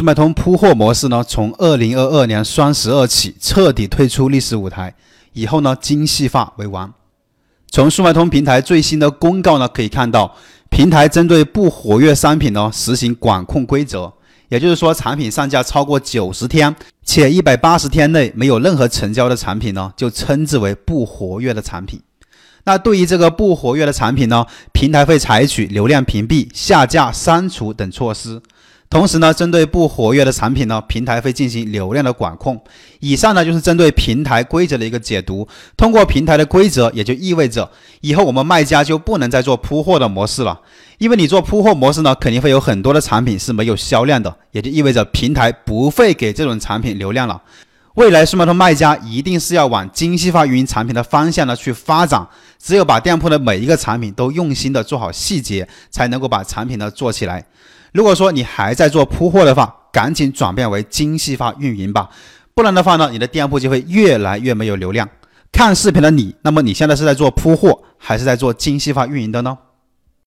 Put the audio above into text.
速卖通铺货模式呢，从二零二二年双十二起彻底退出历史舞台，以后呢精细化为王。从速卖通平台最新的公告呢，可以看到，平台针对不活跃商品呢实行管控规则，也就是说，产品上架超过九十天且一百八十天内没有任何成交的产品呢，就称之为不活跃的产品。那对于这个不活跃的产品呢，平台会采取流量屏蔽、下架、删除等措施。同时呢，针对不活跃的产品呢，平台会进行流量的管控。以上呢就是针对平台规则的一个解读。通过平台的规则，也就意味着以后我们卖家就不能再做铺货的模式了。因为你做铺货模式呢，肯定会有很多的产品是没有销量的，也就意味着平台不会给这种产品流量了。未来，速卖通卖家一定是要往精细化运营产品的方向呢去发展。只有把店铺的每一个产品都用心的做好细节，才能够把产品呢做起来。如果说你还在做铺货的话，赶紧转变为精细化运营吧，不然的话呢，你的店铺就会越来越没有流量。看视频的你，那么你现在是在做铺货，还是在做精细化运营的呢？